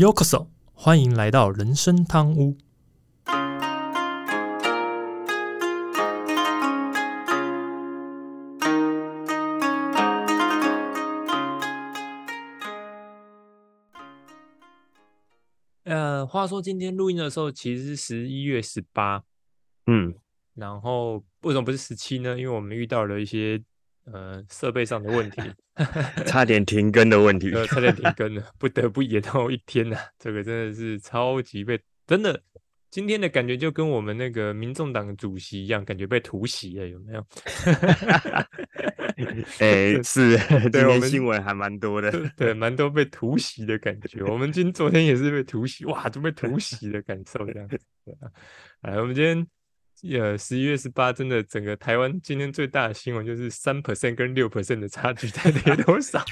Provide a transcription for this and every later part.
Yokoso，欢迎来到人生汤屋。呃，话说今天录音的时候，其实是十一月十八，嗯，然后为什么不是十七呢？因为我们遇到了一些呃设备上的问题，差点停更的问题。呃，差点停更了，不得不延后一天呐、这个真的是超级被真的，今天的感觉就跟我们那个民众党主席一样，感觉被突袭了，有没有？哎，是，今对我们天新闻还蛮多的。对，蛮多被突袭的感觉。我们今昨天也是被突袭，哇，都被突袭的感受这样子。来，我们今天呃十一月十八，真的整个台湾今天最大的新闻就是三 percent 跟六 percent 的差距到底有多少？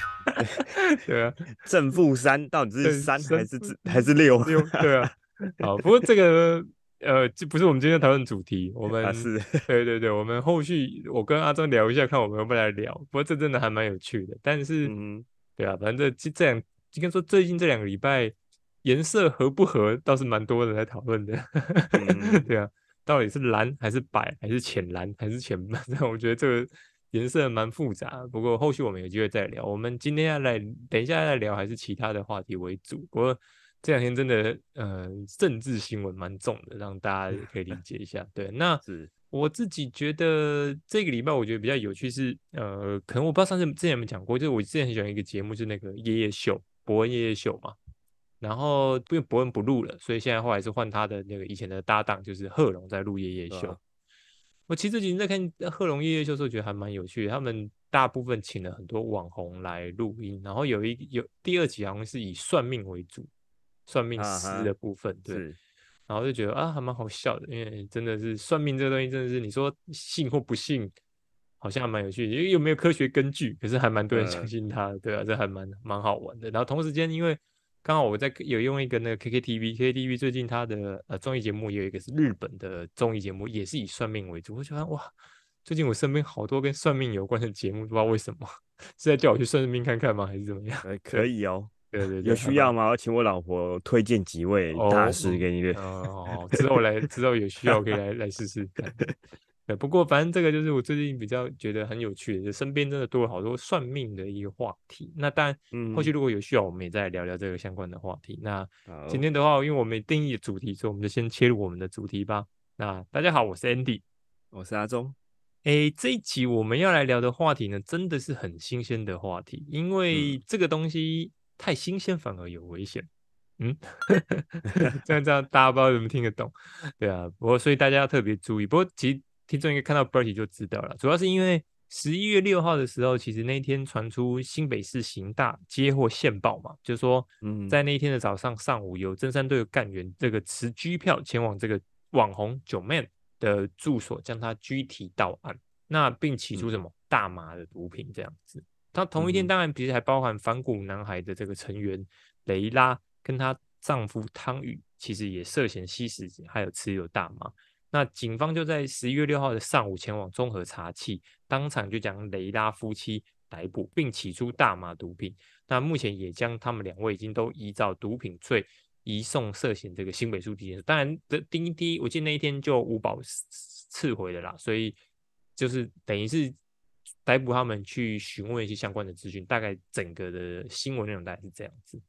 对啊，正负三到底是三三还是还是六？六对啊。好，不过这个呃，这不是我们今天讨论主题，我们啊是，对对对，我们后续我跟阿忠聊一下，看我们会不会来聊。不过这真的还蛮有趣的，但是。嗯，对啊，反正这这两，应该说最近这两个礼拜颜色合不合倒是蛮多人在讨论的。嗯对啊，到底是蓝还是白还是浅蓝还是浅蓝？我觉得这个颜色蛮复杂。不过后续我们有机会再聊。我们今天要来，等一下再聊还是其他的话题为主。不过这两天真的呃政治新闻蛮重的，让大家可以理解一下。对，那是，我自己觉得这个礼拜我觉得比较有趣是，呃，可能我不知道上次之前有没有讲过，就是我之前很喜欢一个节目，就是那个夜夜秀，伯恩夜夜秀嘛。然后因为伯恩不录了，所以现在后来是换他的那个以前的搭档，就是贺龙在录夜夜秀。啊我其实最近在看贺龙夜夜秀的时候，觉得还蛮有趣的。他们大部分请了很多网红来录音，然后有一有第二集好像是以算命为主，算命师的部分，对。然后就觉得啊，还蛮好笑的，因为真的是算命这个东西，真的是你说信或不信，好像还蛮有趣的，因为又没有科学根据，可是还蛮多人相呃信他的，对啊，这还蛮蛮好玩的。然后同时间，因为刚好我在有用一个那个 KKTV，KKTV 最近它的呃综艺节目也有一个是日本的综艺节目，也是以算命为主，我觉得哇，最近我身边好多跟算命有关的节目，不知道为什么是在叫我去算命看看吗，还是怎么样？呃，可以哦。对对对，有需要吗？我请我老婆推荐几位大师给你的。哦，之后来之后有需要可以来来试试看。对，不过反正这个就是我最近比较觉得很有趣的，就身边真的多了好多算命的一个话题。那当然，嗯后续如果有需要，我们也再聊聊这个相关的话题。那今天的话，因为我们定义主题，所以我们就先切入我们的主题吧。那大家好，我是 Andy。我是阿忠。诶，这一集我们要来聊的话题呢，真的是很新鲜的话题，因为这个东西太新鲜反而有危险。嗯，这样这样大家不知道怎么听得懂，对啊。不过所以大家要特别注意。不过其实听众应该看到 Bertie 就知道了，主要是因为十一月六号的时候，其实那一天传出新北市刑大接获线报嘛，就是说嗯。在那一天的早上上午，有真山队的干员这个持拘票前往这个网红九 man 的住所，将他拘提到案，那并起出什么大麻的毒品这样子。他同一天当然其实还包含反骨男孩的这个成员雷拉跟她丈夫汤宇，其实也涉嫌吸食还有持有大麻。那警方就在十一月六号的上午前往综合查缉，当场就将雷拉夫妻逮捕，并起出大麻毒品。那目前也将他们两位已经都依照毒品罪移送涉嫌这个新北市地检署。当然这，第一第一，我记得那一天就无保撤回了啦，所以就是等于是逮捕他们去询问一些相关的资讯，大概整个的新闻内容大概是这样子。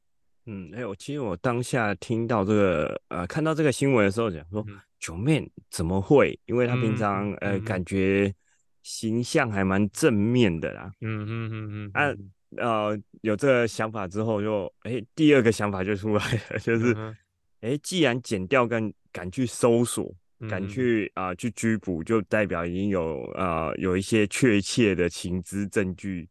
嗯，哎，我其实我当下听到这个呃，看到这个新闻的时候，讲说嗯九妹怎么会？因为她平嗯常呃嗯感觉形象还蛮正面的啦。嗯嗯嗯嗯啊有这个想法之后就，哎，第二个想法就出来了，就是哎，既然剪掉跟敢去搜索，敢嗯去啊、去拘捕，就代表已经有呃有一些确切的情资证据，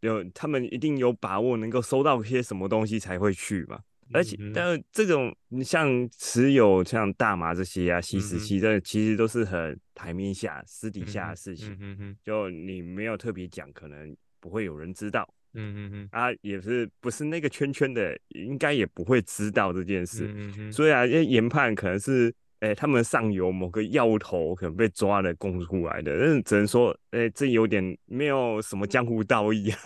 有他们一定有把握能够收到些什么东西才会去嘛。而且，但这种你像持有像大麻这些啊、吸食器，这其实都是很台面下、私底下的嗯事情，嗯嗯就你没有特别讲，可能不会有人知道。嗯嗯嗯啊，也是不是那个圈圈的，应该也不会知道这件事。嗯嗯所以啊，研判可能是，哎、他们上游某个药头可能被抓了供出来的，但是只能说，哎、这有点没有什么江湖道义 啊。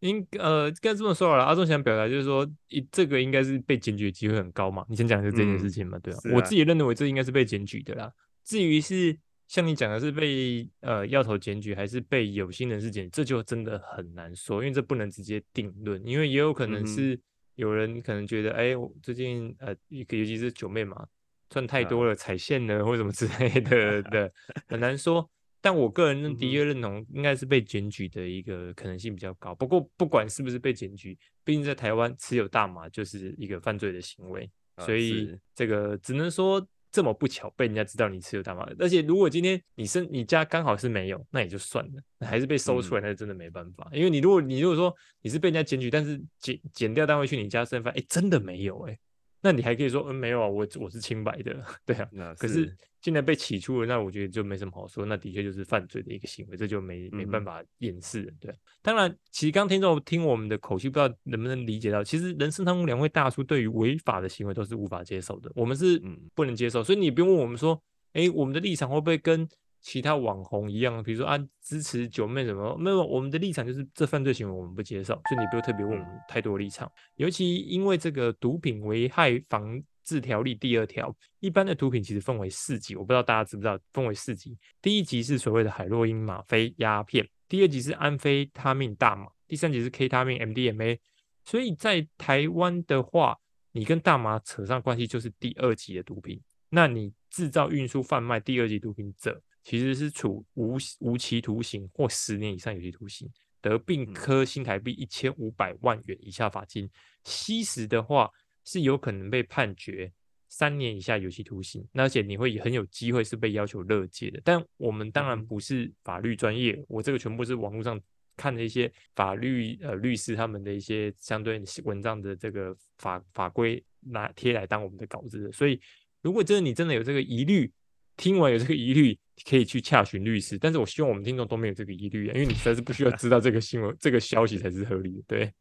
应呃，该这么说好了。阿忠想表达就是说，一这个应该是被检举的机会很高嘛。你先讲的是这件事情嘛，对啊。我自己认为这应该是被检举的啦。至于是像你讲的是被呃要头检举，还是被有心人士检，这就真的很难说，因为这不能直接定论，因为也有可能是有人可能觉得，哎，最近呃，尤其是九妹嘛，赚太多了，踩线了或什么之类的的，很难说。但我个人认的确认同，应该是被检举的一个可能性比较高。不过不管是不是被检举，毕竟在台湾持有大麻就是一个犯罪的行为，所以这个只能说这么不巧被人家知道你持有大麻。而且如果今天你身你家刚好是没有，那也就算了，还是被搜出来，那就真的没办法。因为你如果你如果说你是被人家检举，但是检检掉单位去你家身份，哎，真的没有哎。那你还可以说，嗯，没有啊，我我是清白的，对啊。可是现在被起诉了，那我觉得就没什么好说，那的确就是犯罪的一个行为，这就没没办法掩饰，对。当然，其实刚听众听我们的口气，不知道能不能理解到，其实人生当中两位大叔对于违法的行为都是无法接受的，我们是不能接受，所以你不用问我们说，哎，我们的立场会不会跟？其他网红一样，比如说啊支持九妹什么，没有我们的立场就是这犯罪行为我们不接受，所以你不用特别问我们太多立场。尤其因为这个毒品危害防治条例第二条，一般的毒品其实分为四级，我不知道大家知不知道，分为四级。第一级是所谓的海洛因、吗啡、鸦片，第二级是安非他命、大麻，第三级是 K 他命、MDMA。所以在台湾的话，你跟大麻扯上关系就是第二级的毒品。那你制造、运输、贩卖第二级毒品者。其实是处无无期徒刑或十年以上有期徒刑，得并科新台币一千五百万元以下罚金；吸食的话是有可能被判决三年以下有期徒刑，而且你会很有机会是被要求乐戒的。但我们当然不是法律专业，我这个全部是网络上看的一些法律呃律师他们的一些相对文章的这个法法规拿贴来当我们的稿子的。所以如果真的你真的有这个疑虑，听完有这个疑虑。可以去洽询律师，但是我希望我们听众都没有这个疑虑啊，因为你实在是不需要 知道这个新闻、这个消息才是合理的。对，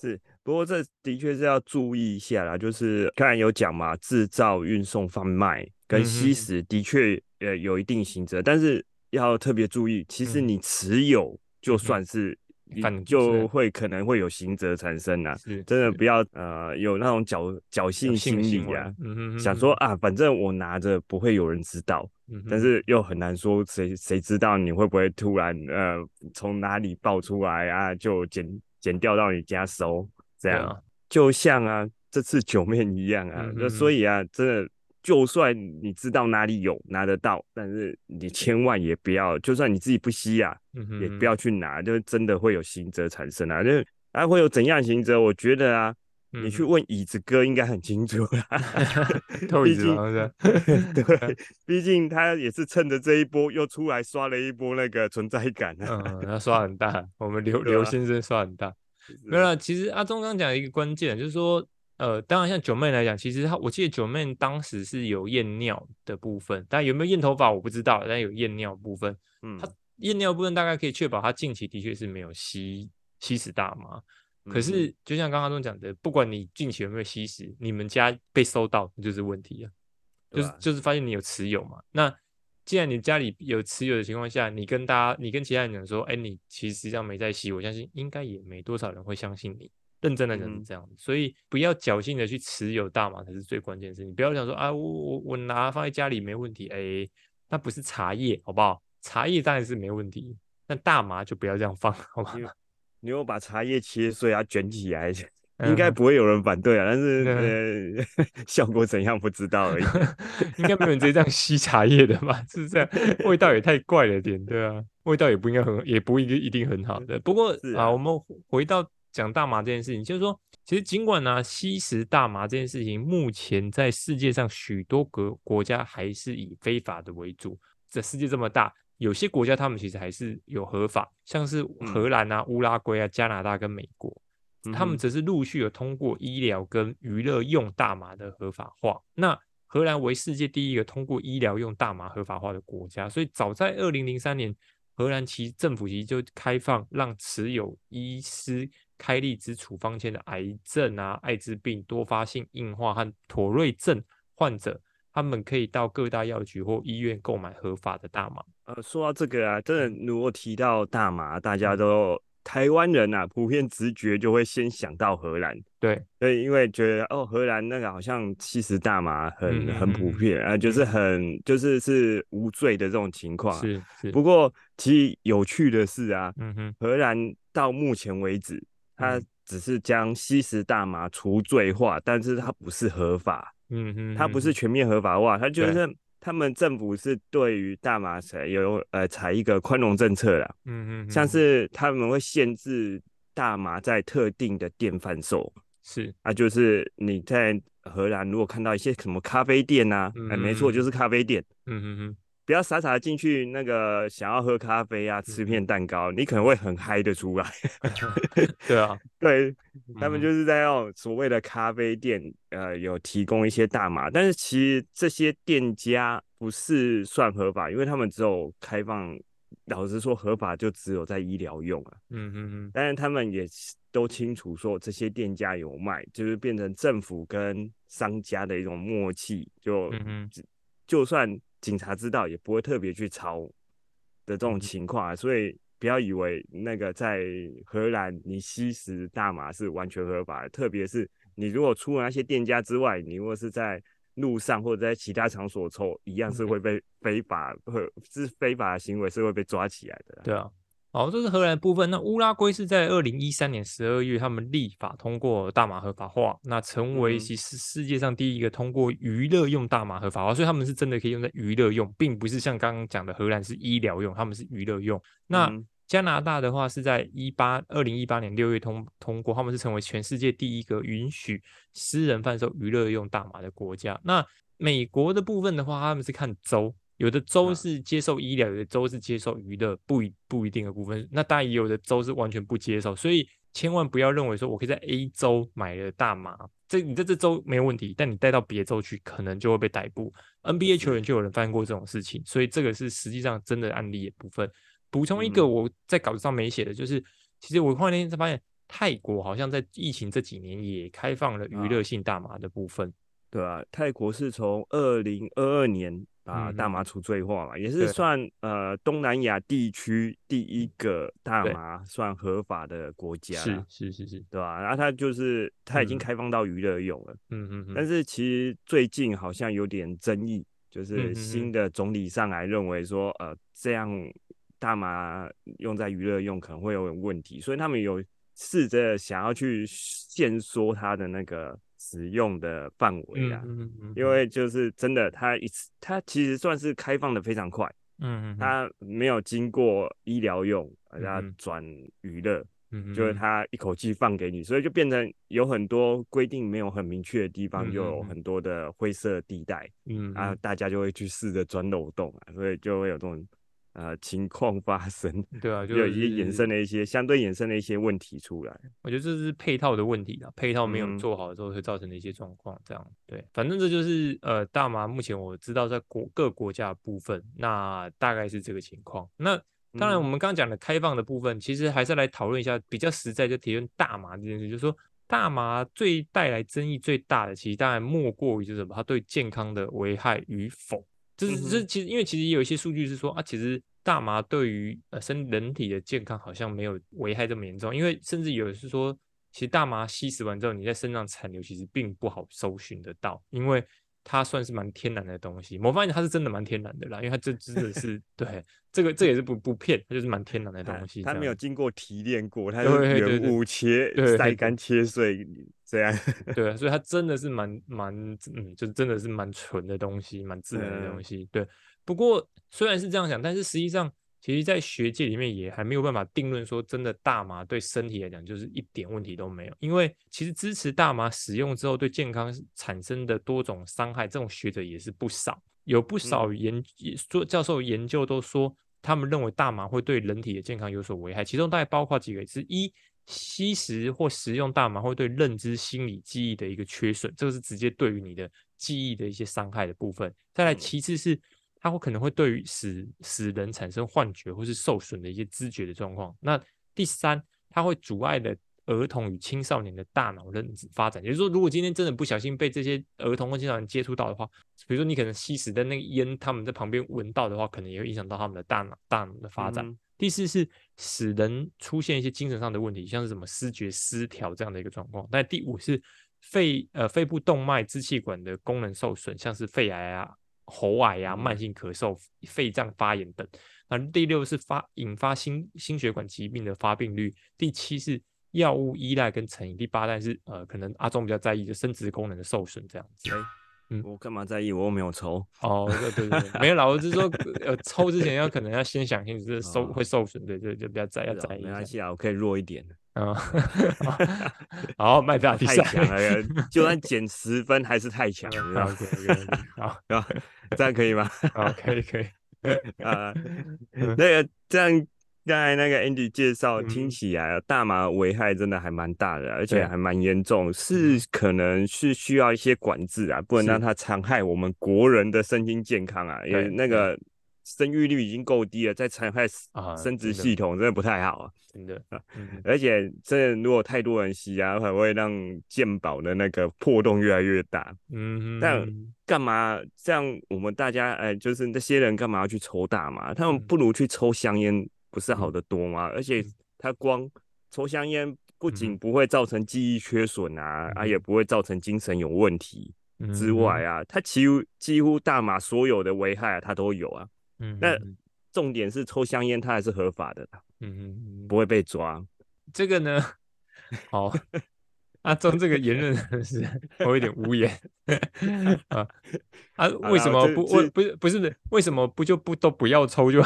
是，不过这的确是要注意一下啦，就是刚才有讲嘛，制造、运送、贩卖跟吸食的确呃有一定刑责，但是要特别注意，其实你持有就算是。反就会可能会有刑责产生呐，真的不要呃有那种侥侥幸心理啊，想说啊反正我拿着不会有人知道，但是又很难说谁谁知道你会不会突然呃从哪里爆出来啊就剪剪掉到你家收这样，就像啊这次九面一样啊，那所以啊真的。就算你知道哪里有拿得到，但是你千万也不要，就算你自己不吸啊，也不要去拿，就真的会有行者产生啊。就还会有怎样行者？我觉得啊，你去问椅子哥应该很清楚 啦。毕竟，对，毕竟他也是趁着这一波又出来刷了一波那个存在感啊。嗯，他刷很大，我们刘 刘先生刷很大。没有，其实阿忠刚讲一个关键，就是说。呃，当然，像九妹来讲，其实她，我记得九妹当时是有验尿的部分，但有没有验头发我不知道，但有验尿部分。嗯，她验尿部分大概可以确保她近期的确是没有吸吸食大麻。可是，就像刚刚中讲的，不管你近期有没有吸食，你们家被收到就是问题啊，就是就是发现你有持有嘛。那既然你家里有持有的情况下，你跟大家，你跟其他人讲说，哎，你其实际上没在吸，我相信应该也没多少人会相信你。认真的讲是这样所以不要侥幸的去持有大麻才是最关键的事你。不要想说啊，我我我拿放在家里没问题，哎，那不是茶叶，好不好？茶叶当然是没问题，但大麻就不要这样放，好吗？你有把茶叶切碎啊，卷起来，应该不会有人反对啊。但是呃，效果怎样不知道而已。应该没有人直接这样吸茶叶的吧？是这样，味道也太怪了点，对啊，味道也不应该很，也不一定一定很好的。不过啊，我们回到。讲大麻这件事情，就是说，其实尽管呢，吸食大麻这件事情，目前在世界上许多个国家还是以非法的为主。这世界这么大，有些国家他们其实还是有合法，像是荷兰啊、乌拉圭啊、加拿大跟美国，他们则是陆续有通过医疗跟娱乐用大麻的合法化。那荷兰为世界第一个通过医疗用大麻合法化的国家，所以早在二零零三年，荷兰其政府其实就开放让持有医师。开立之处方签的癌症啊、艾滋病、多发性硬化和妥瑞症患者，他们可以到各大药局或医院购买合法的大麻。呃，说到这个啊，真的如果提到大麻，大家都台湾人啊，普遍直觉就会先想到荷兰，对，对，因为觉得哦，荷兰那个好像吸食大麻很嗯很普遍啊，就是很就是是无罪的这种情况啊。是是，不过其实有趣的是啊，嗯哼，荷兰到目前为止，它嗯。只是将吸食大麻除罪化，但是它不是合法，嗯哼，它不是全面合法化，它就是他们政府是对于大麻采有呃采一个宽容政策啦，嗯哼，像是他们会限制大麻在特定的店贩售。是，啊，就是你在荷兰如果看到一些什么咖啡店呐、啊，哎、没错，就是咖啡店，嗯哼哼，不要傻傻的进去那个想要喝咖啡啊，吃片蛋糕，你可能会很嗨的出来。对啊，对他们嗯。就是在那种所谓的咖啡店，呃，有提供一些大麻，但是其实这些店家不是算合法，因为他们只有开放，老实说合法就只有在医疗用啊。嗯嗯嗯，但是他们也都清楚说这些店家有卖，就是变成政府跟商家的一种默契，就、嗯嗯就算警察知道，也不会特别去抄的这种嗯情况啊。所以不要以为那个在荷兰你吸食大麻是完全合法的，特别是你如果出了那些店家之外，你如果是在路上或者在其他场所抽，一样是会被非法会是非法的行为，是会被抓起来的啦。对啊。好，这是荷兰部分。那乌拉圭是在二零一三年十二月，他们立法通过大麻合法化，那成为嗯其实世界上第一个通过娱乐用大麻合法化，所以他们是真的可以用在娱乐用，并不是像刚刚讲的荷兰是医疗用，他们是娱乐用。那嗯加拿大的话是在一八二零一八年六月通通过，他们是成为全世界第一个允许私人贩售娱乐用大麻的国家。那美国的部分的话，他们是看州，有的州啊是接受医疗，有的州是接受娱乐，不一不一定的部分。那当然也有的州是完全不接受，所以千万不要认为说我可以在 A 州买了大麻，这你在这州没有问题，但你带到别州去，可能就会被逮捕。NBA 球员就有人犯过这种事情，所以这个是实际上真的案例的部分。补充一个嗯我在稿子上没写的，就是其实我后来才发现，泰国好像在疫情这几年也开放了娱乐啊性大麻的部分。对啊，泰国是从二零二二年把嗯大麻除罪化嘛，也是算呃东南亚地区第一个大麻算合法的国家是，是是是，对吧、然后它就是它已经嗯。开放到娱乐用了，嗯嗯嗯，但是其实最近好像有点争议，就是新的总理上来认为说，呃，这样大麻用在娱乐用可能会有点问题，所以他们有试着想要去限缩它的那个使用的范围啊。嗯嗯嗯，因为就是真的，它一次它其实算是开放的非常快，嗯嗯它没有经过医疗用，呃它嗯嗯转娱乐，嗯就是它一口气放给你，所以就变成有很多规定没有很明确的地方，嗯就有很。多的灰色地带，嗯然后，大家就会去试着钻漏洞啊，所以就会有这种呃情况发生，对啊，就就有一些衍生的一些相对衍生的一些问题出来。我觉得这是配套的问题啊，配套没有嗯做好的时候会造成的一些状况。这样对，反正这就是呃大麻目前我知道在国各国家的部分，那大概是这个情况。那当然，嗯我们刚刚讲的开放的部分，其实还是来讨论一下比较实在，就提论大麻这件事，就是说大麻最带来争议最大的，其实当然莫过于就是什么，它对健康的危害与否。这是这其实因为其实也有一些数据是说啊，其实大麻对于呃身人体的健康好像没有危害这么严重，因为甚至有的是说，其实大麻吸食完之后，你在身上残留其实并不好搜寻得到，因为它算是蛮天然的东西。我发现它是真的蛮天然的啦，因为它这真的是 对这个这也是不不骗，它就是蛮天然的啊东西。它没有经过提炼过，它对是原物切晒干切碎这样。对，啊所以它真的是蛮蛮嗯，就真的是蛮纯的东西，蛮自然的东嗯西。对，不过虽然是这样想，但是实际上，其实在学界里面也还没有办法定论说，真的大麻对身体来讲就是一点问题都没有。因为其实支持大麻使用之后对健康产生的多种伤害，这种学者也是不少，有不少研也做教授研究都说，他们认为大麻会对人体的健康有所危害，其中大概包括几个，是一。吸食或食用大麻会对认知、心理、记忆的一个缺损，这个是直接对于你的记忆的一些伤害的部分。再来，嗯其次是它会可能会对于使使人产生幻觉或是受损的一些知觉的状况。那第三，它会阻碍的儿童与青少年的大脑认知发展。也就是说，如果今天真的不小心被这些儿童或青少年接触到的话，比如说你可能吸食的那个烟，他们在旁边闻到的话，可能也会影响到他们的大脑大脑的发展。嗯第四是使人出现一些精神上的问题，像是什么失觉失调这样的一个状况。但第五是肺呃肺部动脉支气管的功能受损，像是肺癌啊、喉癌啊、慢性咳嗽、肺脏发炎等。那第六是发引发心心血管疾病的发病率。第七是药物依赖跟成瘾。第八代是呃可能阿忠比较在意的生殖功能的受损这样子。嗯，我干嘛在意？我又没有抽。哦，对对对，没有啦，我是说，呃，抽之前要可能要先想清楚，是 受会受损，对对，就不要在要在意。没关系啊，我可以弱一点啊。好，麦票 太强了，就算减十分还是太强，知道吗？好，这样可以吗？好，可以可以。啊，那个这样。刚才那个 Andy 介绍听起来，大麻危害真的还蛮大的，而且还蛮严重，是可能是需要一些管制啊，不能让它残害我们国人的身心健康啊。因为那个生育率已经够低了，再残害生殖系统，真的不太好啊。真的，而且这如果太多人吸啊，还会让健保的那个破洞越来越大。嗯，但干嘛这样？我们大家哎，就是那些人干嘛要去抽大麻？他们不如去抽香烟。不是好的多吗？而且它光抽香烟不仅不会造成记忆缺损啊，啊也不会造成精神有问题之外啊，它几乎几乎大麻所有的危害它都有啊。嗯，那重点是抽香烟它还是合法的，嗯嗯，不会被抓。这个呢，好。阿忠这个言论 是我有点无言啊 啊！为什么不？我不是不是为什么不就不都不要抽就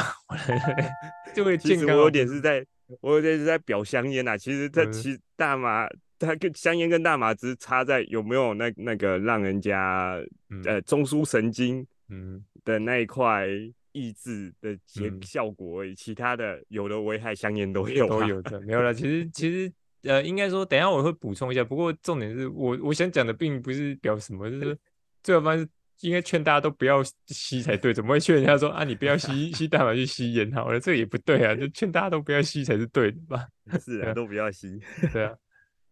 就会健康？我有点是在，我有点是在表香烟呐。其实它其实大麻，它跟香烟跟大麻只是差在有没有那那个让人家呃中枢神经嗯的那一块抑制的结效果而已。其他的有的危害香烟都有都有的没有了。其实其实。呃，应该说，等下我会补充一下。不过重点是我我想讲的，并不是表什么，就是 最好方式应该劝大家都不要吸才对。怎么会劝人家说啊，你不要吸 吸大麻去吸烟？好了，这个也不对啊，就劝大家都不要吸才是对的吧？是 啊，都不要吸。对啊。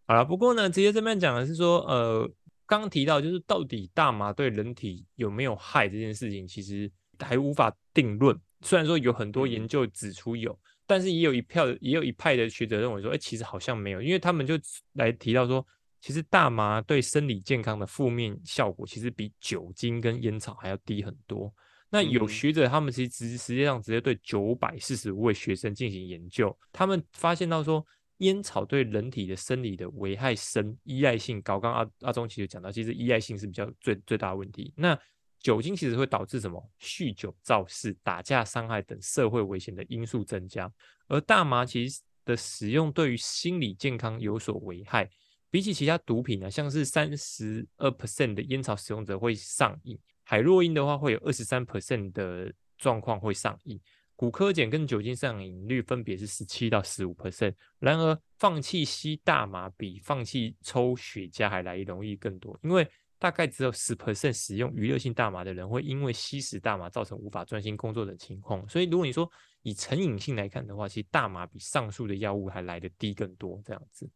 好了，不过呢，直接这边讲的是说，呃，刚刚提到就是到底大麻对人体有没有害这件事情，其实还无法定论。虽然说有很多研究指出有。但是也有一票，也有一派的学者认为说，哎，其实好像没有，因为他们就来提到说，其实大麻对生理健康的负面效果，其实比酒精跟烟草还要低很多。那有学者他们其实直实际上直接对九百四十五位学生进行研究，他们发现到说，烟草对人体的生理的危害深，依赖性高。刚阿阿忠其实讲到，其实依赖性是比较最最大的问题。那酒精其实会导致什么？酗酒、肇事、打架、伤害等社会危险的因素增加。而大麻其实的使用对于心理健康有所危害。比起其他毒品呢，像是三十二 percent 的烟草使用者会上瘾，海洛因的话会有二十三 percent 的状况会上瘾。古柯碱跟酒精上瘾率分别是十七到十五 percent。然而，放弃吸大麻比放弃抽雪茄还来容易更多，因为大概只有十 percent 使用娱乐性大麻的人会因为吸食大麻造成无法专心工作的情况，所以如果你说以成瘾性来看的话，其实大麻比上述的药物还来得低更多这样子。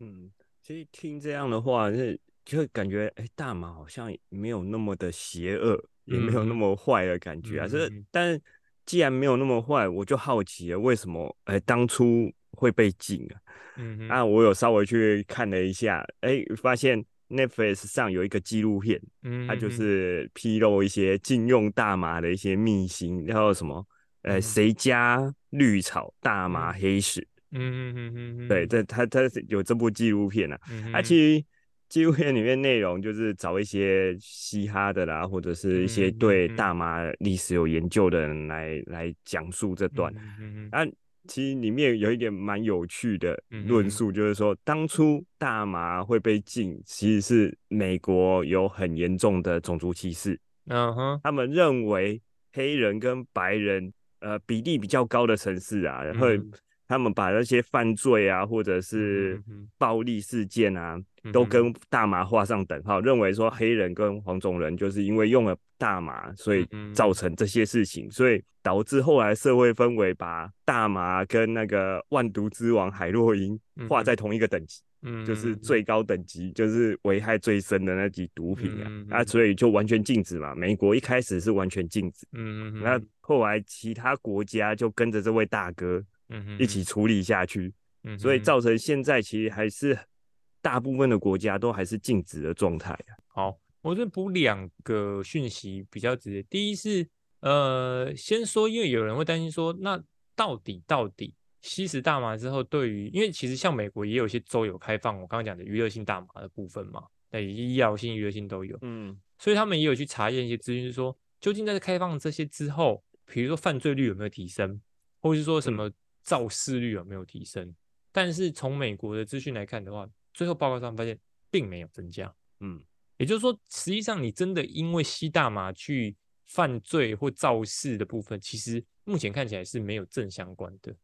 嗯，其实听这样的话，是就会感觉哎，大麻好像没有那么的邪恶，也没有那么坏的感觉啊。这但既然没有那么坏，我就好奇了，为什么哎当初会被禁啊？嗯，啊，我有稍微去看了一下，哎，发现。Netflix 上有一个纪录片，嗯，它就是披露一些禁用大麻的一些秘辛，然后什么，呃，谁家绿草大麻黑史，嗯嗯嗯嗯，对，这他他有这部纪录片啊，它其实纪录片里面内容就是找一些嘻哈的啦，或者是一些对大麻历史有研究的人来来讲述这段，啊。其实里面有一点蛮有趣的论述，就是说当初大麻会被禁，其实是美国有很严重的种族歧视。嗯哼，他们认为黑人跟白人，呃，比例比较高的城市啊，然后他们把那些犯罪啊，或者是暴力事件啊。都跟大麻画上等号，认为说黑人跟黄种人就是因为用了大麻，所以造成这些事情，所以导致后来社会氛围把大麻跟那个万毒之王海洛因画在同一个等级。嗯，就是嗯最高等级，就是危害最深的那级毒品啊，啊，嗯嗯所以就完全禁止嘛。美国一开始是完全禁止，嗯嗯，那后来其他国家就跟着这位大哥嗯一起，处理下去，嗯所以嗯造成现在其实还是大部分的国家都还是禁止的状态啊。好，我这补两个讯息比较直接。第一是，呃，先说，因为有人会担心说，那到底到底吸食大麻之后，对于，因为其实像美国也有一些州有开放我刚刚讲的娱乐性大麻的部分嘛，那医药性、娱乐性都有，嗯所以他们也有去查验一些资讯，是说究竟在开放这些之后，比如说犯罪率有没有提升，或是说什么肇事率有没有提升？但是从美国的资讯来看的话，最后报告上发现并没有增加。嗯也就是说，实际上你真的因为吸大麻去犯罪或肇事的部分，其实目前看起来是没有正相关的，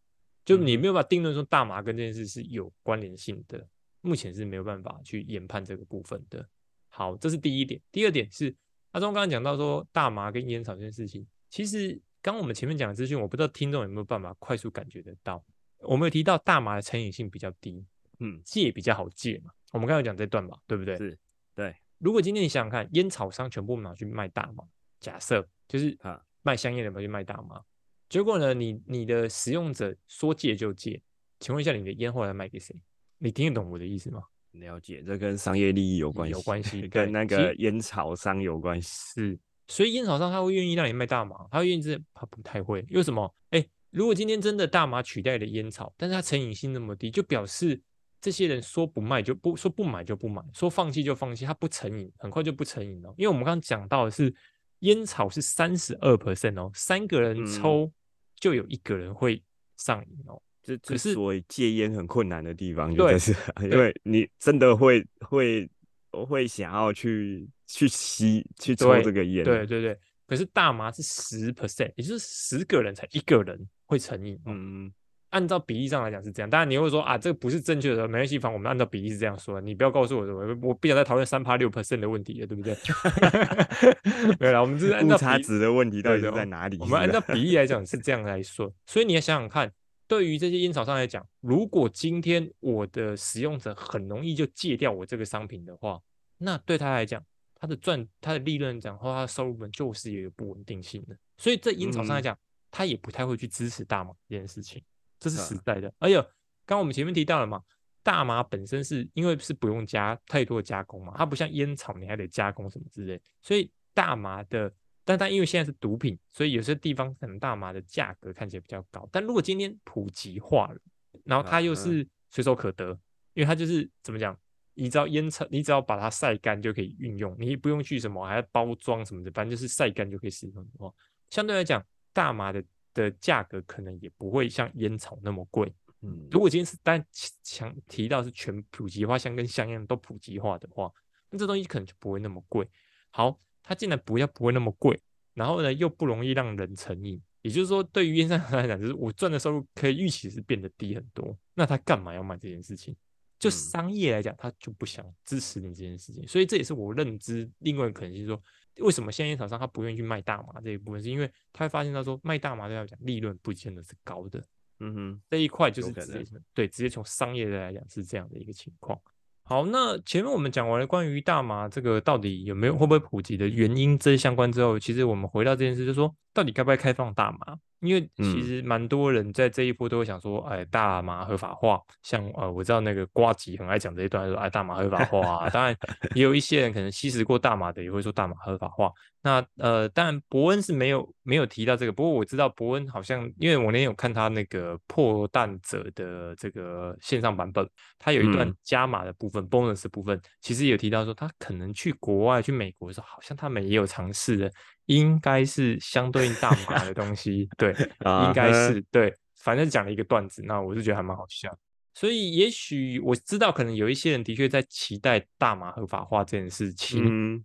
就你没有办法定论说大麻跟这件事是有关联性的，目前是没有办法去研判这个部分的。好，这是第一点。第二点是阿忠刚刚讲到说大麻跟烟草这件事情，其实刚我们前面讲的资讯，我不知道听众有没有办法快速感觉得到。我们有提到大麻的成瘾性比较低，嗯，戒比较好戒嘛。我们刚才有讲这段嘛，对不对？是，对，如果今天你想想看，烟草商全部拿去卖大麻，假设就是啊卖香烟的拿去卖大麻，结果呢，你你的使用者说戒就戒，请问一下你的烟后来卖给谁？你听得懂我的意思吗？了解，这跟商业利益有关系，有关系 跟那个烟草商有关系。是，所以烟草商他会愿意让你卖大麻，他会愿意这他不太会，为什么？哎，如果今天真的大麻取代了烟草，但是它成瘾性那么低，就表示这些人说不卖就不说不买就不买，说放弃就放弃，他不成瘾，很快就不成瘾了。因为我们刚刚讲到的是烟草是三十二 percent 哦，三个人嗯抽就有一个人会上瘾哦。这可是所以戒烟很困难的地方，就是，因为你真的会会会想要去去吸去抽这个烟，对，对对，可是大麻是十 percent，也就是十个人才一个人会成瘾哦。嗯，按照比例上来讲是这样，当然你会说啊，这个不是正确的，没关系，反正我们按照比例是这样说的，你不要告诉我什么，我不想再讨论三趴六 percent 的问题了，对不对？没有啦，我们这是按照误差值的问题到底是在哪里？我们按照比例来讲 是这样来说，所以你要想想看，对于这些烟草商来讲，如果今天我的使用者很容易就戒掉我这个商品的话，那对他来讲，他的赚它的利润讲或它的收入本就是有一个不稳定性的，所以在烟草上来嗯讲，他也不太会去支持大麻这件事情，这是实啊在的。而且刚刚我们前面提到了嘛，大麻本身是因为是不用加太多的加工嘛，它不像烟草你还得加工什么之类，所以大麻的，但它因为现在是毒品，所以有些地方可能大麻的价格看起来比较高。但如果今天普及化了，然后它又是随手可得，因为它就是怎么讲，你只要烟草，你只要把它晒干就可以运用，你不用去什么还要包装什么的，反正就是晒干就可以使用的话，相对来讲，大麻的的价格可能也不会像烟草那么贵。嗯如果今天是单强提到是全普及化，香跟香烟都普及化的话，那这东西可能就不会那么贵。好，它竟然不要不会那么贵，然后呢又不容易让人成瘾，也就是说，对于烟商来讲，就是我赚的收入可以预期是变得低很多，那他干嘛要买这件事情？就嗯商业来讲，他就不想支持你这件事情，所以这也是我认知另外一个可能性，说为什么现在烟草商他不愿意去卖大麻这一部分，是因为他会发现他说卖大麻对他来讲利润不见得是高的，嗯哼，这一块就是可直接能对直接从商业的来讲是这样的一个情况。好，那前面我们讲完了关于大麻这个到底有没有会不会普及的原因这些相关之后，其实我们回到这件事，就是说到底该不该开放大麻？因为其嗯实蛮多人在这一波都会想说，哎，大麻合法化，像呃，我知道那个瓜吉很爱讲这一段，说哎，大麻合法化啊。当然，也有一些人可能吸食过大麻的，也会说大麻合法化。那呃，当然伯恩是没有没有提到这个，不过我知道伯恩好像，因为我那天有看他那个破蛋者的这个线上版本，他有一段嗯加码的部分、bonus 部分，其实有提到说，他可能去国外去美国的时候，好像他们也有尝试的，应该是相对应大麻的东西，对，应该是对，反正讲了一个段子，那我是觉得还蛮好笑。所以也许我知道，可能有一些人的确在期待大麻合法化这件事情，嗯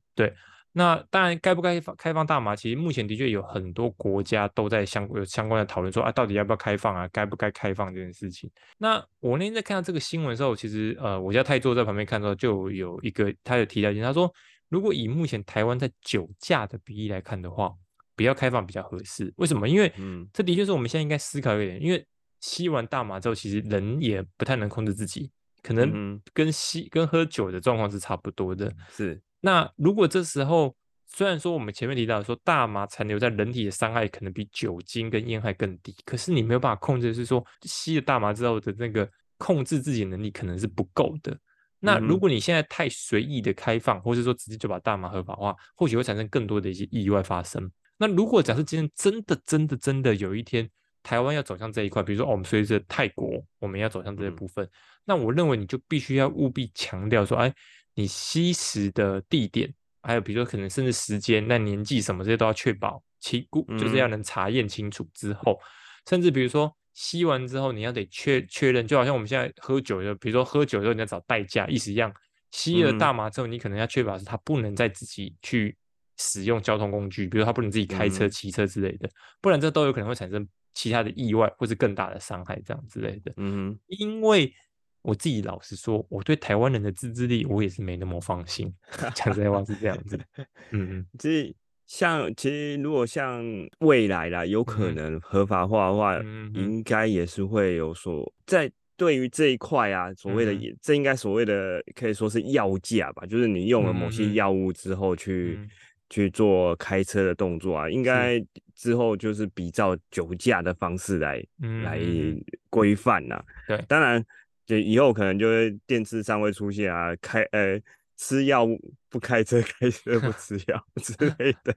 那当然，该不该放开放大麻，其实目前的确有很多国家都在相有相关的讨论，说啊，到底要不要开放啊，该不该开放这件事情。那我那天在看到这个新闻的时候，其实呃，我家泰座在旁边看到，就有一个他有提到一点，他说，如果以目前台湾在酒驾的比例来看的话，不要开放比较合适。为什么？因为嗯这的确是我们现在应该思考一点，因为吸完大麻之后，其实人也不太能控制自己。可能跟吸跟喝酒的状况是差不多的。是，那如果这时候虽然说我们前面提到说大麻残留在人体的伤害可能比酒精跟烟害更低，可是你没有办法控制，是说吸了大麻之后的那个控制自己能力可能是不够的。那如果你现在太随意的开放，或是说直接就把大麻合法化，或许会产生更多的一些意外发生。那如果假设今天真的真的真的有一天台湾要走向这一块，比如说我们随着泰国我们要走向这些部分，那我认为你就必须要务必强调说，哎，你吸食的地点，还有比如说可能甚至时间、那年纪什么这些都要确保清估，就是要能查验清楚之后，甚至比如说。吸完之后，你要得确确认，就好像我们现在喝酒的，比如说喝酒的时候你要找代驾，意思一样。吸了大麻之后，你可能要确保是他不能再自己去使用交通工具，比如他不能自己开车、骑车之类的，不然这都有可能会产生其他的意外或是更大的伤害这样之类的。嗯，因为我自己老实说，我对台湾人的自制力，我也是没那么放心。讲实话是这样子。嗯嗯，这。像其实如果像未来啦，有可能合法化的话，应该也是会有所在。对于这一块啊，所谓的这应该所谓的可以说是药价吧，就是你用了某些药物之后去去做开车的动作啊，应该之后就是比照酒驾的方式来来规范呐。对，当然就以后可能就会电视上会出现啊，开呃。吃药不开车，开车不吃药 之类的。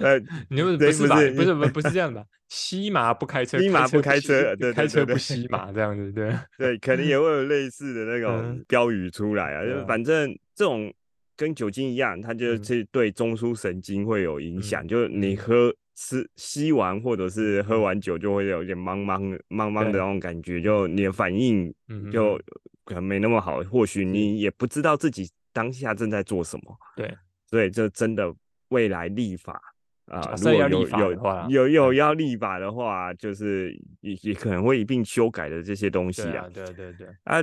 呃，你不是吧？不是不不是这样的，吸麻不开车，吸麻不开车，对，开车不吸麻 这样子，对对，可能也会有类似的那种标语出来啊。就反正这种跟酒精一样，它就是对中枢神经会有影响。就是你喝吃吸完或者是喝完酒，就会有点茫茫茫茫的那种感觉，就你的反应就。可能没那么好，或许你也不知道自己当下正在做什么。对，所以这真的未来立法啊，如果有有有有要立法的话，就是也也可能会一并修改的这些东西啊。对对对。啊，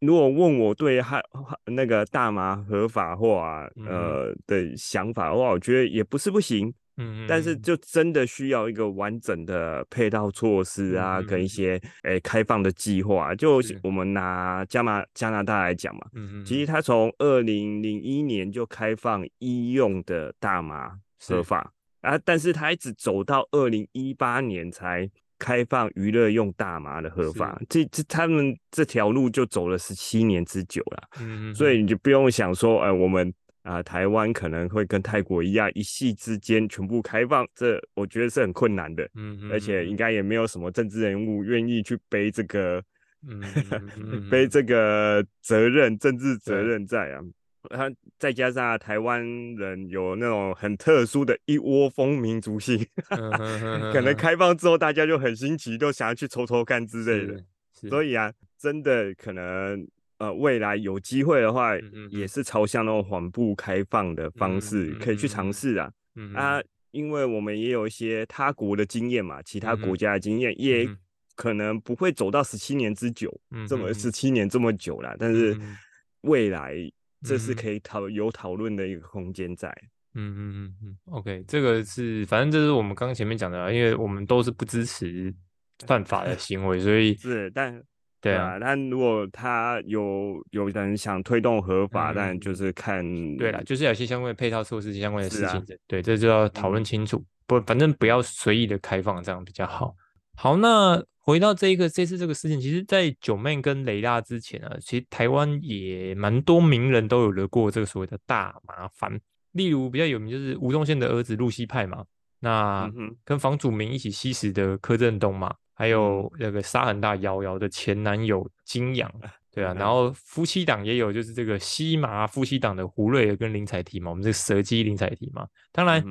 如果问我对汉那个大麻合法化呃的想法的话，我觉得也不是不行。嗯，但是就真的需要一个完整的配套措施啊，跟一些诶开放的计划。就我们拿加拿加拿大来讲嘛，嗯嗯，其实它从二零零一年就开放医用的大麻合法啊，但是它一直走到二零一八年才开放娱乐用大麻的合法，这这他们这条路就走了十七年之久了。嗯嗯，所以你就不用想说，哎，我们。啊，台湾可能会跟泰国一样，一夕之间全部开放，这我觉得是很困难的。嗯，而且应该也没有什么政治人物愿意去背这个，嗯，背这个责任，政治责任在啊。他再加上台湾人有那种很特殊的一窝蜂民族性，可能开放之后大家就很新奇，都想要去抽抽看之类的。所以啊，真的可能。呃，未来有机会的话，也是朝向那种缓步开放的方式，可以去尝试啊。啊，因为我们也有一些他国的经验嘛，其他国家的经验，也可能不会走到十七年之久，这么十七年这么久了。但是未来这是可以讨有讨论的一个空间在。嗯嗯嗯嗯，OK，这个是反正这是我们刚刚前面讲的，因为我们都是不支持犯法的行为，所以是但。对啊，但如果他有有人想推动合法，但就是看对了，就是有些相关的配套措施相关的事情，对，这就要讨论清楚。不，反正不要随意的开放，这样比较好。好，那回到这一个这次这个事情，其实，在九妹跟雷拉之前啊，其实台湾也蛮多名人都有惹过这个所谓的大麻烦。例如比较有名就是吴宗宪的儿子露西派嘛，那跟房祖名一起吸食的柯震东嘛。还有那个杀很大瑶瑶的前男友金阳，对啊，然后夫妻档也有，就是这个西麻夫妻档的胡瑞儿跟林采缇嘛，我们这个蛇姬林采缇嘛，当然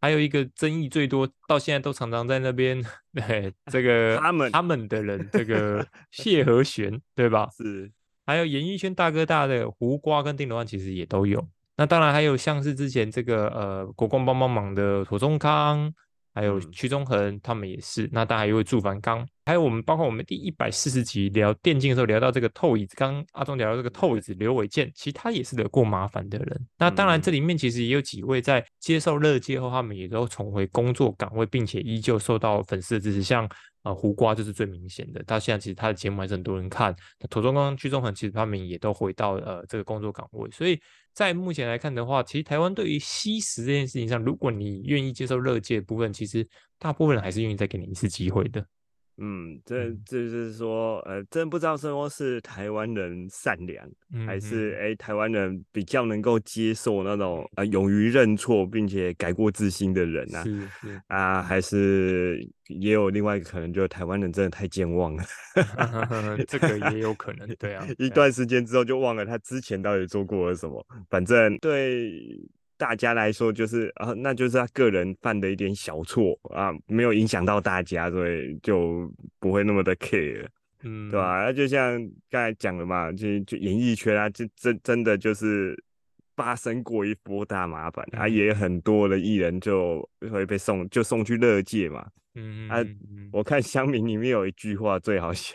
还有一个争议最多，到现在都常常在那边，对这个他们他们的人，这个 谢和弦，对吧？是，还有演艺圈大哥大的胡瓜跟丁罗汉，其实也都有。那当然还有像是之前这个呃国光帮帮忙的庹宗康。还有屈中恒他们也是。那当然还有位祝凡刚，还有我们包括我们第一百四十集聊电竞的时候聊到这个透椅子，刚阿忠聊到这个透椅子刘伟健，其实他也是惹过麻烦的人。那当然这里面其实也有几位在接受乐界后，他们也都重回工作岗位，并且依旧受到粉丝的支持，像。啊，胡瓜就是最明显的。他现在其实他的节目还是很多人看。那土中刚、屈中恒其实他们也都回到呃这个工作岗位。所以在目前来看的话，其实台湾对于吸食这件事情上，如果你愿意接受乐界部分，其实大部分人还是愿意再给你一次机会的。嗯，这这就是说，呃，真不知道说是台湾人善良，还是哎台湾人比较能够接受那种呃勇于认错并且改过自新的人啊？是是啊，还是也有另外一个可能，就是台湾人真的太健忘了，这个也有可能，对啊，一段时间之后就忘了他之前到底做过了什么，反正对。大家来说就是啊，那就是他个人犯的一点小错啊，没有影响到大家，所以就不会那么的 care，嗯，对吧？那就像刚才讲的嘛，就就演艺圈啊，就真真的就是发生过一波大麻烦啊，也很多的艺人就会被送就送去乐界嘛，嗯啊，我看乡民里面有一句话最好笑，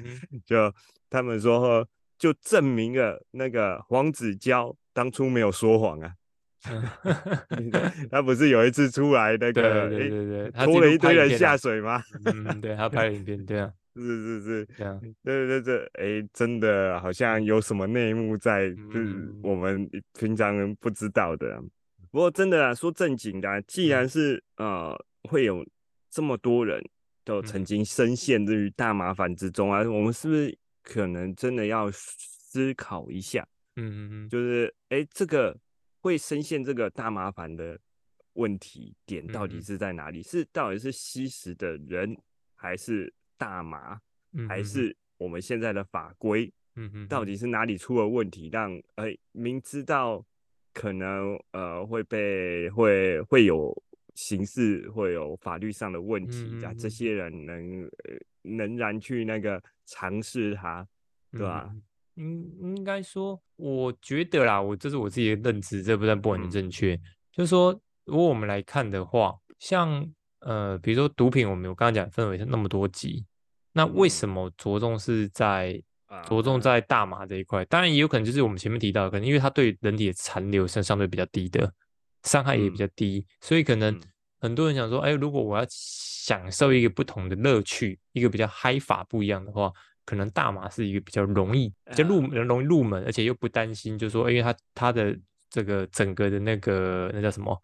就他们说就证明了那个黄子佼当初没有说谎啊。他不是有一次出来那个，对对对对，拖了一堆人下水吗？嗯，对他拍了影片，对啊，是是是，对啊，对 对对，哎，真的好像有什么内幕在，是我们平常人不知道的。不过真的啊，说正经的，既然是呃会有这么多人都曾经深陷于大麻烦之中啊，我们是不是可能真的要思考一下？嗯嗯嗯，就是哎这个。会深陷这个大麻烦的问题点到底是在哪里？是到底是吸食的人，还是大麻，还是我们现在的法规？嗯到底是哪里出了问题，让呃明知道可能呃会被会会有刑事会有法律上的问题啊，这些人能仍然去那个尝试它，对吧？应应该说，我觉得啦，我这是我自己的认知，这不但不完全正确。就是说，如果我们来看的话，像呃，比如说毒品，我们我刚刚讲分为那么多级，那为什么着重是在着重在大麻这一块？当然也有可能就是我们前面提到，可能因为它对人体的残留是相对比较低的，伤害也比较低，所以可能很多人想说，哎，如果我要享受一个不同的乐趣，一个比较嗨法不一样的话。可能大麻是一个比较容易、比较入门、容易入门，而且又不担心，就是说，因为它它的这个整个的那个那叫什么，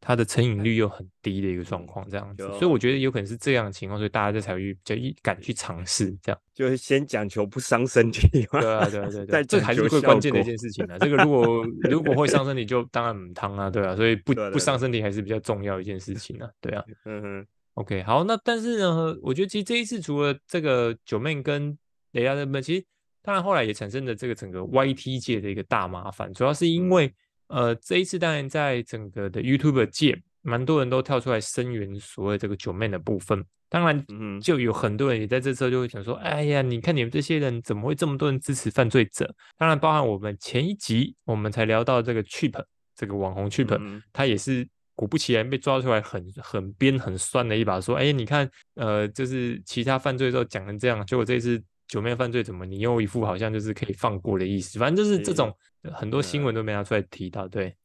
它的成瘾率又很低的一个状况，这样子。所以我觉得有可能是这样的情况，所以大家才会比较敢去尝试，这样。就是先讲求不伤身体。对啊，对啊，对啊 对，这还是最关键的一件事情啊。这个如果如果会伤身体，就当然唔汤啊，对啊。所以不不伤身体还是比较重要一件事情啊，对啊。嗯哼。OK，好，那但是呢，我觉得其实这一次除了这个九妹跟雷亚的们其实当然后来也产生了这个整个 YT 界的一个大麻烦，主要是因为呃这一次当然在整个的 YouTube 界，蛮多人都跳出来声援所谓这个九妹的部分，当然就有很多人也在这时候就会想说，哎呀，你看你们这些人怎么会这么多人支持犯罪者？当然包含我们前一集我们才聊到这个 Chip 这个网红 Chip，他也是果不其然被抓出来很很编很酸的一把，说，哎，你看呃就是其他犯罪都讲成这样，结果这次。九妹犯罪怎么？你又一副好像就是可以放过的意思，反正就是这种很多新闻都没拿出来提到。对，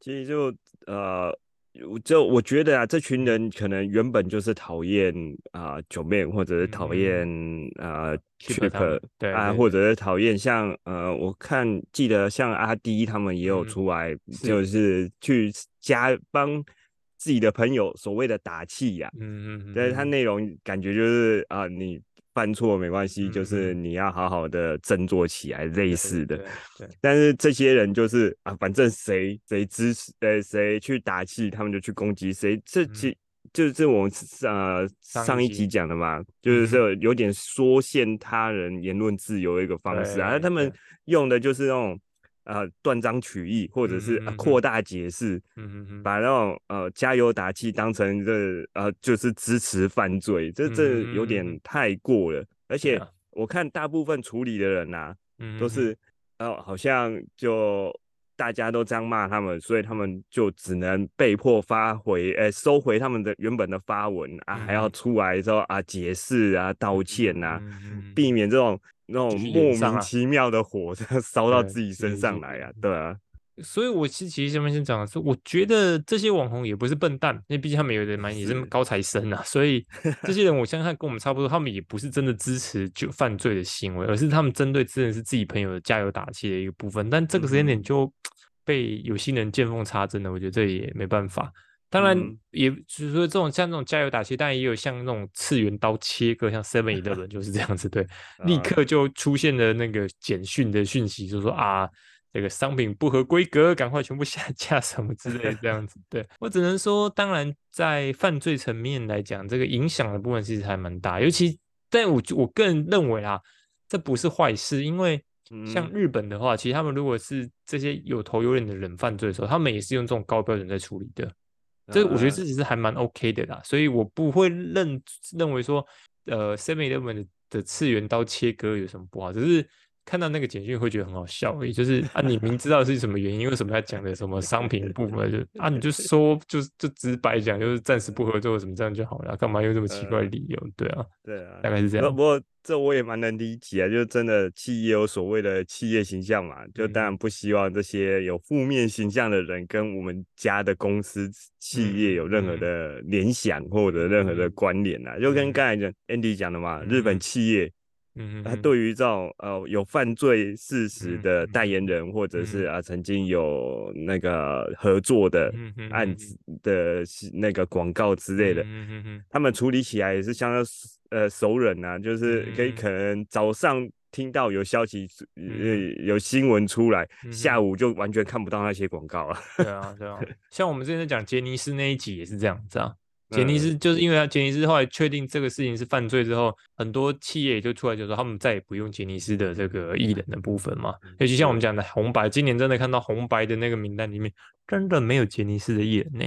其实就呃，就我觉得啊，这群人可能原本就是讨厌啊九妹，或者是讨厌啊 Chip，对啊，或者是讨厌像呃，我看记得像阿 D 他们也有出来，就是去加帮自己的朋友所谓的打气呀。嗯嗯嗯，但是他内容感觉就是啊你。犯错没关系，就是你要好好的振作起来，类似的。但是这些人就是啊，反正谁谁支持，呃，谁去打气，他们就去攻击谁。这其就是我们呃上一集讲的嘛，就是说有点缩限他人言论自由的一个方式啊。他们用的就是那种。呃，断章取义，或者是扩大解释，把那种呃加油打气当成这呃就是支持犯罪，这这有点太过了。而且我看大部分处理的人呐，都是呃好像就。大家都这样骂他们，所以他们就只能被迫发回，呃，收回他们的原本的发文啊，还要出来之后啊解释啊、道歉啊，避免这种那种莫名其妙的火 烧到自己身上来啊，对啊。所以，我其实其实前面先讲的是，我觉得这些网红也不是笨蛋，因为毕竟他们有的蛮也是高材生啊。所以，这些人我相信跟我们差不多，他们也不是真的支持就犯罪的行为，而是他们针对真的是自己朋友的加油打气的一个部分。但这个时间点就被有心人见缝插针了，我觉得这也没办法。当然，也就是说这种像这种加油打气，但也有像那种次元刀切割，像 Seven Eleven 就是这样子，对，立刻就出现了那个简讯的讯息，就说啊。这个商品不合规格，赶快全部下 架什么之类这样子。对我只能说，当然在犯罪层面来讲，这个影响的部分其实还蛮大。尤其，但我我个人认为啊，这不是坏事，因为像日本的话，其实他们如果是这些有头有脸的人犯罪的时候，他们也是用这种高标准在处理的。这我觉得这其实还蛮 OK 的啦。所以我不会认认为说，呃，Seven Eleven 的次元刀切割有什么不好，只是。看到那个简讯会觉得很好笑，也就是啊，你明知道是什么原因，为什么要讲的什么商品部分，就啊，你就说就就直白讲，就是暂时不合作什么这样就好了，干嘛用这么奇怪的理由？对啊，对啊，大概是这样。不过这我也蛮能理解啊，就真的企业有所谓的企业形象嘛，就当然不希望这些有负面形象的人跟我们家的公司企业有任何的联想或者任何的关联啊，就跟刚才讲 Andy 讲的嘛，日本企业。嗯，他对于这种呃有犯罪事实的代言人，或者是啊曾经有那个合作的案子的那个广告之类的，他们处理起来也是相当呃熟人啊，就是可以可能早上听到有消息呃有新闻出来，下午就完全看不到那些广告了。对啊，对啊，像我们之前讲杰尼斯那一集也是这样子啊。杰尼斯就是因为他杰尼斯后来确定这个事情是犯罪之后，很多企业就出来就说他们再也不用杰尼斯的这个艺人的部分嘛。尤其像我们讲的红白，今年真的看到红白的那个名单里面，真的没有杰尼斯的艺人呢。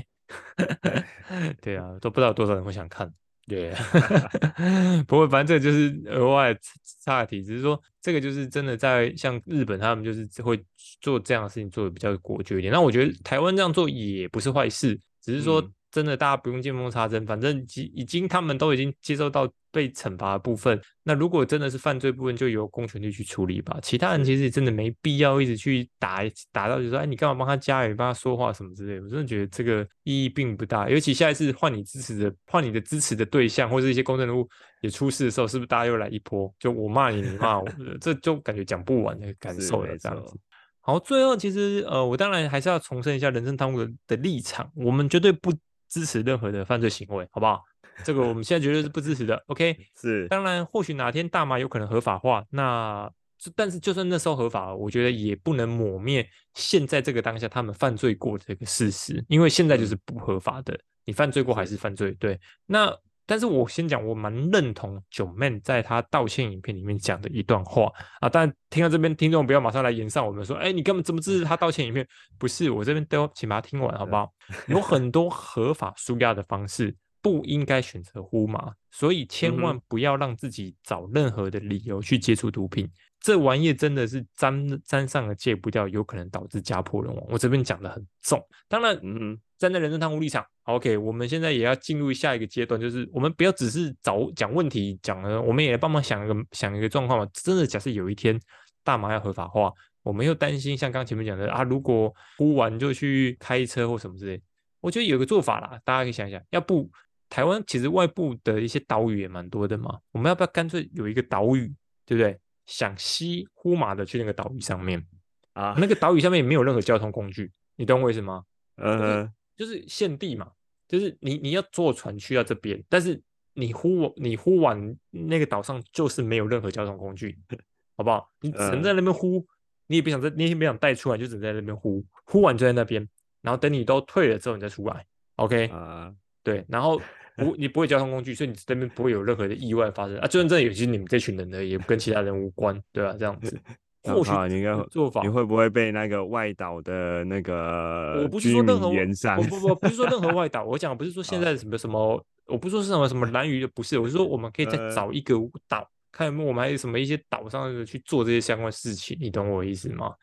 对啊，都不知道多少人会想看。对 不过反正这就是额外差题，只是说这个就是真的在像日本，他们就是会做这样的事情做的比较果决一点。那我觉得台湾这样做也不是坏事，只是说。真的，大家不用见缝插针，反正已已经他们都已经接受到被惩罚的部分。那如果真的是犯罪部分，就由公权力去处理吧。其他人其实真的没必要一直去打打到，就说哎，你干嘛帮他加油、帮他说话什么之类。我真的觉得这个意义并不大。尤其下一次换你支持的、换你的支持的对象或者一些公众人物也出事的时候，是不是大家又来一波？就我骂你，你骂我，这就感觉讲不完的感受了。这样子。好，最后其实呃，我当然还是要重申一下人生贪污的的立场，我们绝对不。支持任何的犯罪行为，好不好？这个我们现在绝对是不支持的。OK，是。当然，或许哪天大麻有可能合法化，那但是就算那时候合法，我觉得也不能抹灭现在这个当下他们犯罪过的这个事实，因为现在就是不合法的，你犯罪过还是犯罪。对，那。但是我先讲，我蛮认同九妹在他道歉影片里面讲的一段话啊。但听到这边，听众不要马上来延上我们说，哎，你根本怎么支持他道歉影片？不是，我这边都请把它听完，好不好？有很多合法舒压的方式，不应该选择呼麻，所以千万不要让自己找任何的理由去接触毒品。这玩意真的是沾沾上了戒不掉，有可能导致家破人亡。我这边讲的很重，当然，嗯，站在人生贪污立场，OK，我们现在也要进入下一个阶段，就是我们不要只是找讲问题讲了，我们也帮忙想一个想一个状况嘛。真的，假设有一天大麻要合法化，我们又担心像刚前面讲的啊，如果呼完就去开车或什么之类，我觉得有个做法啦，大家可以想一想，要不台湾其实外部的一些岛屿也蛮多的嘛，我们要不要干脆有一个岛屿，对不对？想西呼马的去那个岛屿上面啊，那个岛屿上面也没有任何交通工具，你懂我意思吗？嗯，就是限地嘛，就是你你要坐船去到这边，但是你呼你呼完那个岛上就是没有任何交通工具，好不好？你只能在那边呼，你也不想在，你也不想带出来，就只能在那边呼，呼完就在那边，然后等你都退了之后你再出来，OK？啊，对，然后。不，你不会交通工具，所以你这边不会有任何的意外发生啊。就算真的有，其实你们这群人呢，也跟其他人无关，对吧？这样子，或许你应该做法，你会不会被那个外岛的那个我不是说任何原上？不不不，不是说任何外岛。我讲不是说现在什么什么，我不说是什么什么蓝鱼，不是，我是说我们可以再找一个岛，看有没有我们还有什么一些岛上的去做这些相关事情，你懂我意思吗？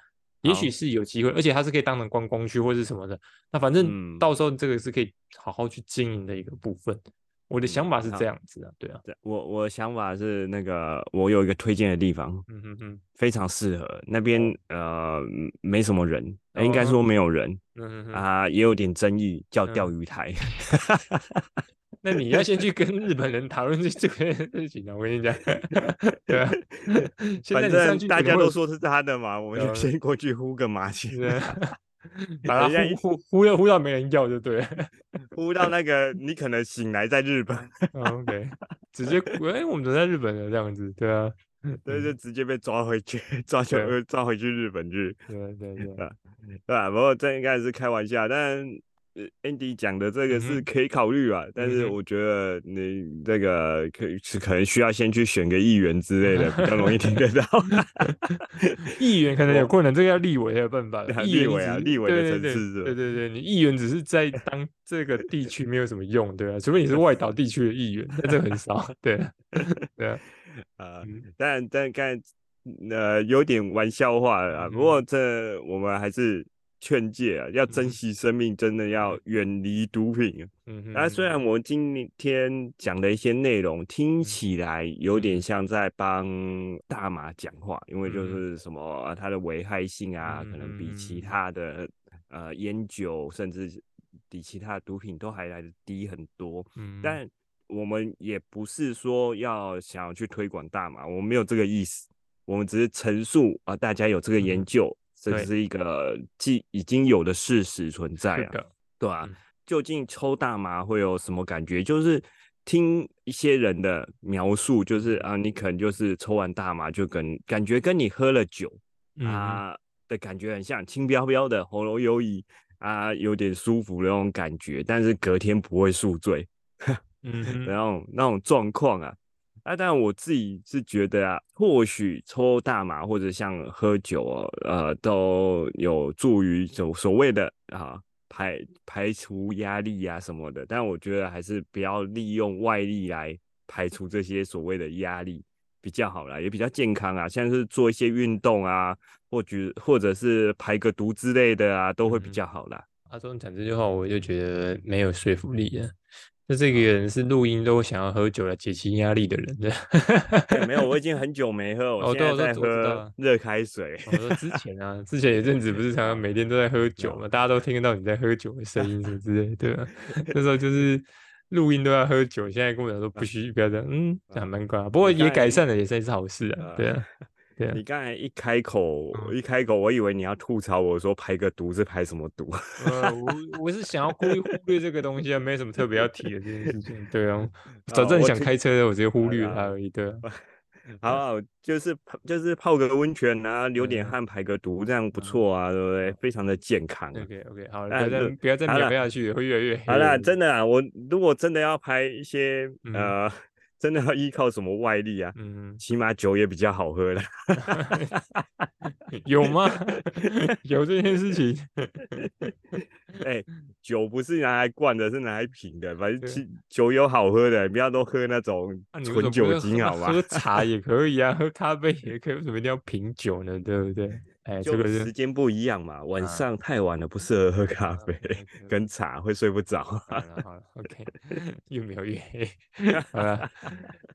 也许是有机会，而且它是可以当成观光区或是什么的。那反正嗯到时候这个是可以好好去经营的一个部分。我的想法是好这样子啊，对啊，对我我想法是那个，我有一个推荐的地方，嗯哼哼，非常适合。那边呃没什么人，呃应该哦说没有人嗯哼哼。啊，也有点争议，叫嗯钓鱼台。那你要先去跟日本人讨论这这个事情啊，我跟你讲，对啊，现在反正大家都说是他的嘛，我们先过去呼个麻是将，啊把人家一它呼呼呼到呼到没人要就对了。呼到那个你可能醒来在日本，哦 OK，直接哎、我们都在日本了这样子，对啊，对，就直接被抓回去，抓去对抓回去日本去。对对对，对吧？不过这应该是开玩笑，但呃 Andy 讲的这个是可以考虑啊。但是我觉得你这个可以是可能需要先去选个议员之类的，比较容易听得到。议员可能有困难，这个要立委才有办法立委啊立委的层次对对对，你议员只是在当 这个地区没有什么用，对啊，除非你是外岛地区的议员，但这个很少，对啊 对啊，啊，嗯但但刚才呃有点玩笑话了啊。嗯不过这我们还是劝诫啊，要珍嗯惜生命，真的要远离毒品啊。嗯哼，那虽然我今天讲的一些内容听起来有点嗯。像在帮大麻讲话，因为就嗯是什么啊它的危害性啊，可能比其嗯他的呃烟酒甚至比其他的毒品都还来的低很多，嗯，但我们也不是说要想要去推广大麻，我们没有这个意思，我们只是陈述啊，大家有这个研嗯究，这是一个既已经有的事实存在啊。是的，对啊嗯，究竟抽大麻会有什么感觉？就是听一些人的描述，就是啊，你可能就是抽完大麻就跟感觉跟你喝了酒啊的感觉很像，轻飘飘的，喉咙有异啊，有点舒服的那种感觉，但是隔天不会宿醉嗯 那种那种状况啊。啊，但我自己是觉得啊，或许抽大麻或者像喝酒哦，呃，都有助于所所谓的啊排排除压力啊什么的。但我觉得还是不要利用外力来排除这些所谓的压力比较好啦，也比较健康啊。像是做一些运动啊，或者或者是排个毒之类的啊，都会比嗯较好啦。阿忠讲这句话，我就觉得没有说服力了。就这个人是录音都想要喝酒来解其压力的人，对。欸没有，我已经很久没喝，哦我现在在喝啊热开水。我说之前啊，之前有一阵子不是常常每天都在喝酒嘛，大家都听得到你在喝酒的声音什么之类的，对吧？那时候就 是录音都要喝酒，现在跟我讲说不需不要这样，嗯，这还蛮怪啊。不过也改善了，也算是好事啊，对啊，对啊你。刚才一开口，嗯一开口，我以为你要吐槽我说排个毒是排什么毒？呃，我我是想要故意忽略这个东西啊，没什么特别要提的这件事情，对啊。早知道你想开车的，我直接忽略它而已，对啊。好好，就是泡就是泡个温泉啊，流点嗯汗排个毒，这样不错啊，对不对？非常的健康啊。OK OK，好了，不啊要再对不要再描下去了，会越来越黑好啦，了真的啊，我如果真的要拍一些嗯呃，真的要依靠什么外力啊，嗯，起码酒也比较好喝了。有吗？有这件事情？哎、酒不是拿来灌的，是拿来品的。反正酒有好喝的，不要都喝那种纯酒精好吗？喝茶也可以啊，喝咖啡也可以，为什么一定要品酒呢？对不对？哎，这就个时间不一样嘛，晚啊上太晚了不适合喝咖啡跟茶，会睡不着。好了好了，OK，越描越黑。好了，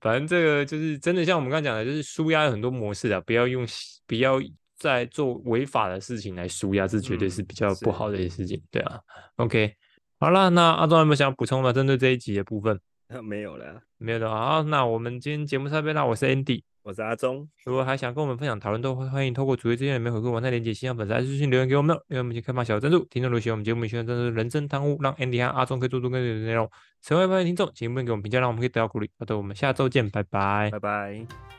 反正这个就是真的，像我们刚刚讲的，就是舒压有很多模式的，不要用不要再做违法的事情来舒压，这绝对是嗯比较不好的一些事情。对啊，OK，好了，那阿忠有没有想补充的？针对这一集的部分，没有了，没有的话，好，那我们今天节目上边，那我是 Andy。我是阿忠，如果还想跟我们分享讨论，都欢迎透过主页资讯里面回馈网站连接，希望粉丝来私信留言给我们哦。因为我们已经开放小赞助，听众如喜欢我们节目，希望赞助人生贪污，让 Andy 和阿忠可以做出更多的内容。成为朋友听众，请不给我们评价，让我们可以得到鼓励。好的，我们下周见，拜拜拜。拜。